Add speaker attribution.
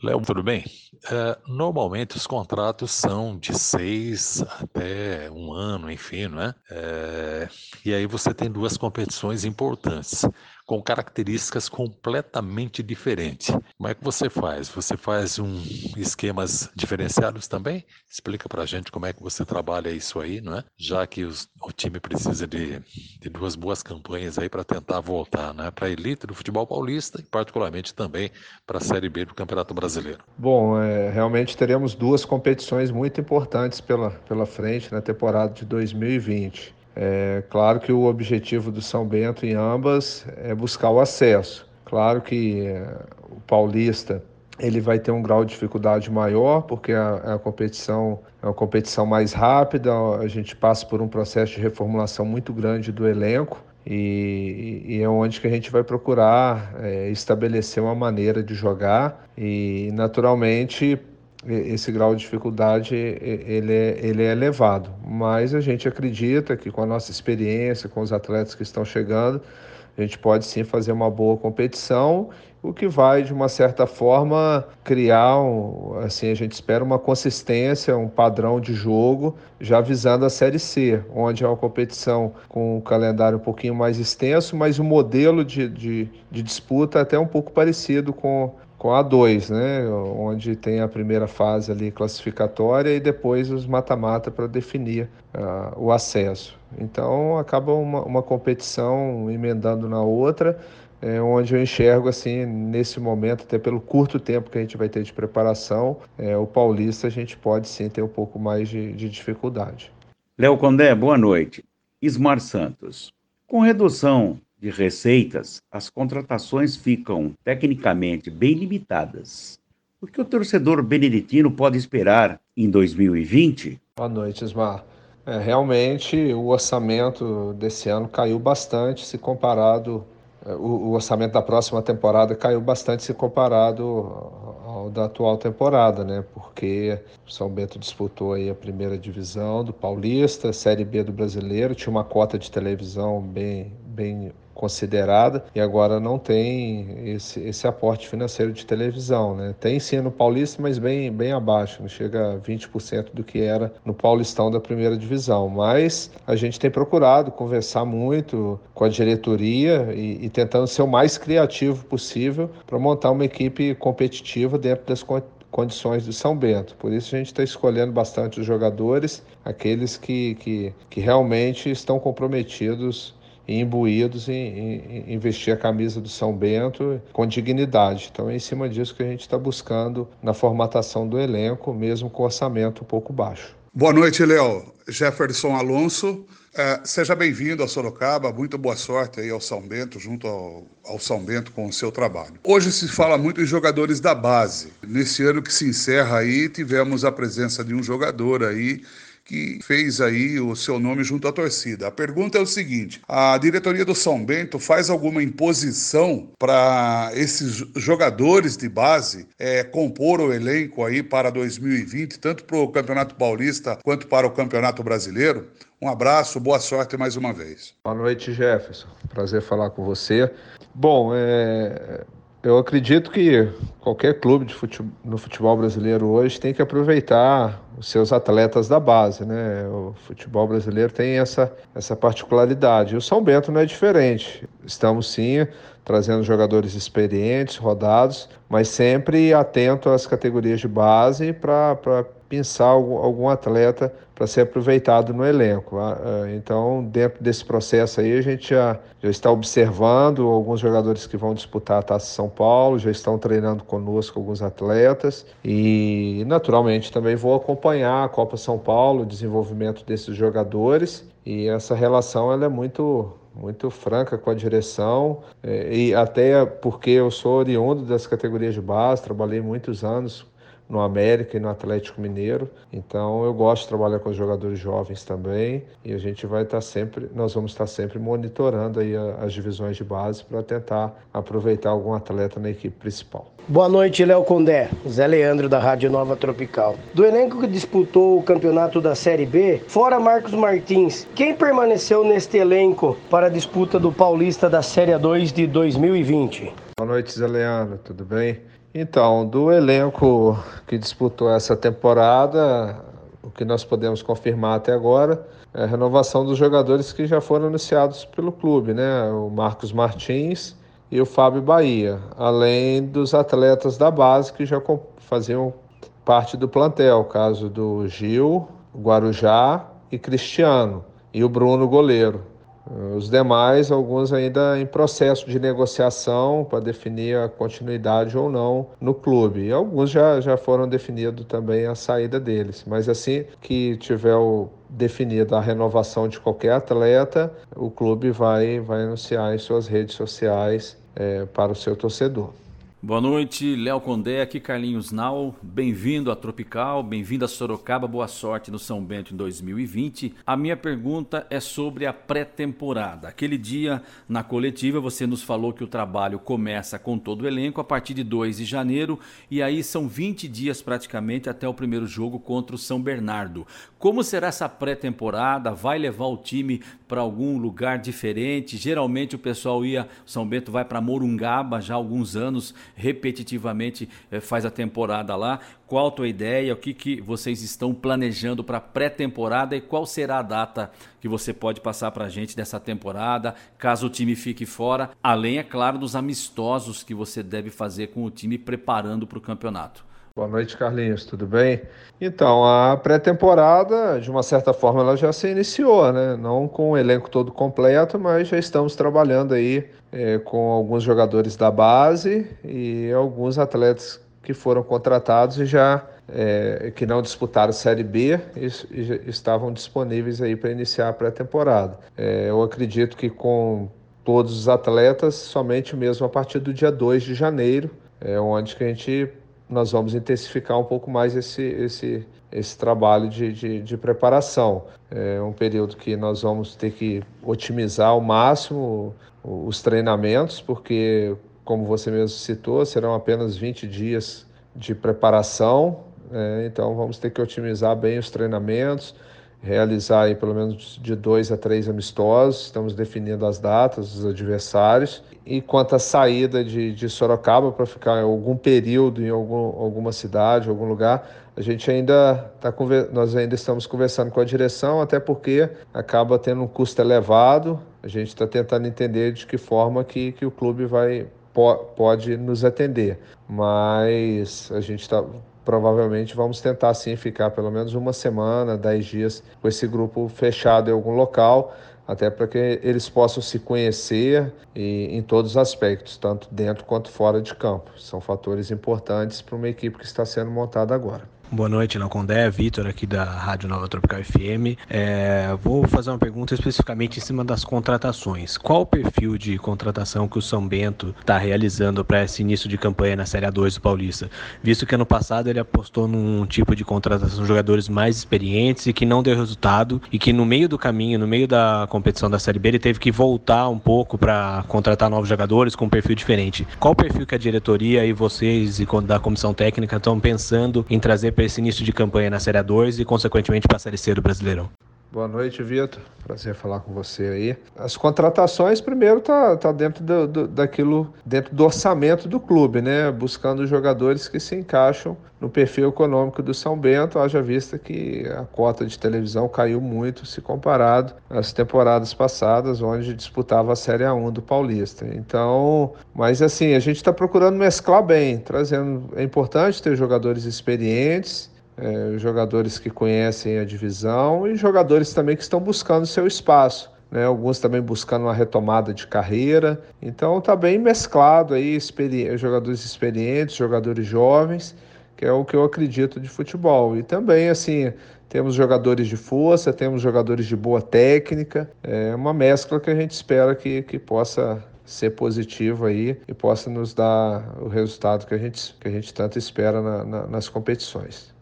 Speaker 1: Léo, tudo bem? Uh, normalmente os contratos são de seis até um ano, enfim, né? Uh, e aí você tem duas competições importantes com características completamente diferentes. Como é que você faz? Você faz um esquemas diferenciados também? Explica para a gente como é que você trabalha isso aí, não é? Já que os, o time precisa de, de, duas boas campanhas aí para tentar voltar, né? Para a elite do futebol paulista e particularmente também para a Série B do Campeonato Brasileiro.
Speaker 2: Bom, é, realmente teremos duas competições muito importantes pela, pela frente na temporada de 2020. É claro que o objetivo do São Bento em ambas é buscar o acesso. Claro que é, o paulista ele vai ter um grau de dificuldade maior, porque a, a, competição é uma competição mais rápida, a gente passa por um processo de reformulação muito grande do elenco e, e é onde que a gente vai procurar é, estabelecer uma maneira de jogar e, naturalmente, esse grau de dificuldade ele é, ele é elevado, mas a gente acredita que com a nossa experiência, com os atletas que estão chegando, a gente pode sim fazer uma boa competição, o que vai de uma certa forma criar, um, assim a gente espera uma consistência, um padrão de jogo, já visando a Série C, onde é uma competição com um calendário um pouquinho mais extenso, mas o modelo de, de, de disputa é até um pouco parecido com com a 2, né? onde tem a primeira fase ali classificatória e depois os mata-mata para definir uh, o acesso. Então acaba uma, uma competição emendando na outra, é, onde eu enxergo assim nesse momento, até pelo curto tempo que a gente vai ter de preparação, é, o paulista a gente pode sim ter um pouco mais de, de dificuldade.
Speaker 3: Léo Condé, boa noite. Ismar Santos. Com redução de receitas, as contratações ficam tecnicamente bem limitadas. O que o torcedor beneditino pode esperar em 2020?
Speaker 2: Boa noite, Ismar. É, realmente, o orçamento desse ano caiu bastante se comparado. É, o, o orçamento da próxima temporada caiu bastante se comparado ao da atual temporada, né? Porque o São Bento disputou aí a primeira divisão do Paulista, Série B do Brasileiro, tinha uma cota de televisão bem, bem considerada e agora não tem esse, esse aporte financeiro de televisão. Né? Tem sim no Paulista, mas bem, bem abaixo, não chega a 20% do que era no Paulistão da primeira divisão. Mas a gente tem procurado conversar muito com a diretoria e, e tentando ser o mais criativo possível para montar uma equipe competitiva dentro das condições do São Bento. Por isso a gente está escolhendo bastante os jogadores, aqueles que, que, que realmente estão comprometidos imbuídos em, em, em, vestir a camisa do São Bento com dignidade. Então é em cima disso que a gente está buscando na formatação do elenco, mesmo com orçamento um pouco baixo.
Speaker 4: Boa noite, Léo. Jefferson Alonso. Uh, seja bem-vindo a Sorocaba, muito boa sorte aí ao São Bento, junto ao, ao, São Bento com o seu trabalho. Hoje se fala muito em jogadores da base. Nesse ano que se encerra aí, tivemos a presença de um jogador aí que fez aí o seu nome junto à torcida. A pergunta é o seguinte: a diretoria do São Bento faz alguma imposição para esses jogadores de base é, compor o elenco aí para 2020, tanto para o Campeonato Paulista quanto para o Campeonato Brasileiro? Um abraço, boa sorte mais uma vez.
Speaker 2: Boa noite, Jefferson. Prazer falar com você. Bom, é, eu acredito que qualquer clube futebol, no futebol brasileiro hoje tem que aproveitar os seus atletas da base, né? O futebol brasileiro tem essa, essa particularidade. O São Bento não é diferente. Estamos sim trazendo jogadores experientes, rodados, mas sempre atento às categorias de base para pensar algum, algum atleta para ser aproveitado no elenco. Ah, ah, então, dentro desse processo aí, a gente já, já está observando alguns jogadores que vão disputar a Taça São Paulo, já estão treinando conosco alguns atletas e, naturalmente, também vou acompanhar a Copa São Paulo, o desenvolvimento desses jogadores. E essa relação ela é muito muito franca com a direção. Eh, e até porque eu sou oriundo das categorias de base, trabalhei muitos anos no América e no Atlético Mineiro. Então eu gosto de trabalhar com os jogadores jovens também e a gente vai estar sempre, nós vamos estar sempre monitorando aí as divisões de base para tentar aproveitar algum atleta na equipe principal.
Speaker 5: Boa noite, Léo Condé, Zé Leandro da Rádio Nova Tropical. Do elenco que disputou o campeonato da Série B, fora Marcos Martins, quem permaneceu neste elenco para a disputa do Paulista da Série 2 de 2020?
Speaker 2: Boa noite, Zé Leandro, tudo bem? Então, do elenco que disputou essa temporada, o que nós podemos confirmar até agora é a renovação dos jogadores que já foram anunciados pelo clube, né? O Marcos Martins e o Fábio Bahia, além dos atletas da base que já faziam parte do plantel, caso do Gil, Guarujá e Cristiano, e o Bruno goleiro. Os demais, alguns ainda em processo de negociação para definir a continuidade ou não no clube. E alguns já, já foram definidos também a saída deles. Mas assim que tiver o, definida a renovação de qualquer atleta, o clube vai, vai anunciar em suas redes sociais é, para o seu torcedor.
Speaker 6: Boa noite, Léo Condé, aqui Carlinhos Nau. Bem-vindo à Tropical, bem-vindo a Sorocaba, boa sorte no São Bento em 2020. A minha pergunta é sobre a pré-temporada. Aquele dia, na coletiva, você nos falou que o trabalho começa com todo o elenco a partir de 2 de janeiro e aí são 20 dias praticamente até o primeiro jogo contra o São Bernardo. Como será essa pré-temporada? Vai levar o time para algum lugar diferente? Geralmente o pessoal ia, São Bento vai para Morungaba já há alguns anos repetitivamente eh, faz a temporada lá. Qual a tua ideia? O que, que vocês estão planejando para pré-temporada e qual será a data que você pode passar para a gente dessa temporada, caso o time fique fora? Além, é claro, dos amistosos que você deve fazer com o time preparando para o campeonato.
Speaker 2: Boa noite, Carlinhos, tudo bem? Então, a pré-temporada, de uma certa forma, ela já se iniciou, né? Não com o elenco todo completo, mas já estamos trabalhando aí é, com alguns jogadores da base e alguns atletas que foram contratados e já é, que não disputaram Série B e, e estavam disponíveis aí para iniciar a pré-temporada. É, eu acredito que com todos os atletas, somente mesmo a partir do dia 2 de janeiro, é onde que a gente nós vamos intensificar um pouco mais esse, esse, esse trabalho de, de, de, preparação. É um período que nós vamos ter que otimizar ao máximo os treinamentos, porque, como você mesmo citou, serão apenas 20 dias de preparação, é, então vamos ter que otimizar bem os treinamentos, realizar aí pelo menos de dois a três amistosos, estamos definindo as datas, os adversários. E quanto à saída de, de Sorocaba para ficar algum período em algum, alguma cidade, algum lugar, a gente ainda está nós ainda estamos conversando com a direção, até porque acaba tendo um custo elevado. A gente está tentando entender de que forma que, que o clube vai pode nos atender, mas a gente está provavelmente vamos tentar sim ficar pelo menos uma semana, dez dias com esse grupo fechado em algum local, até para que eles possam se conhecer e, em todos os aspectos, tanto dentro quanto fora de campo. São fatores importantes para uma equipe que está sendo montada agora.
Speaker 7: Boa noite, Condé, Vitor aqui da Rádio Nova Tropical FM. É, vou fazer uma pergunta especificamente em cima das contratações. Qual o perfil de contratação que o São Bento está realizando para esse início de campanha na Série A2 do Paulista? Visto que ano passado ele apostou num tipo de contratação de jogadores mais experientes e que não deu resultado e que no meio do caminho, no meio da competição da Série B, ele teve que voltar um pouco para contratar novos jogadores com um perfil diferente. Qual o perfil que a diretoria e vocês e da comissão técnica estão pensando em trazer para esse início de campanha na Série 2 e, consequentemente, para a Série C do Brasileirão.
Speaker 2: Boa noite, Vitor. Prazer falar com você aí. As contratações, primeiro, tá, tá dentro do, do, daquilo, dentro do orçamento do clube, né? Buscando jogadores que se encaixam no perfil econômico do São Bento, haja vista que a cota de televisão caiu muito se comparado às temporadas passadas, onde disputava a Série A1 do Paulista. Então, mas assim, a gente está procurando mesclar bem, trazendo. É importante ter jogadores experientes é, jogadores que conhecem a divisão e jogadores também que estão buscando seu espaço. Né? Alguns também buscando uma retomada de carreira. Então está bem mesclado aí, experi jogadores experientes, jogadores jovens, que é o que eu acredito de futebol. E também assim temos jogadores de força, temos jogadores de boa técnica. É uma mescla que a gente espera que, que possa ser positivo aí e possa nos dar o resultado que a gente, que a gente tanto espera na, na, nas competições.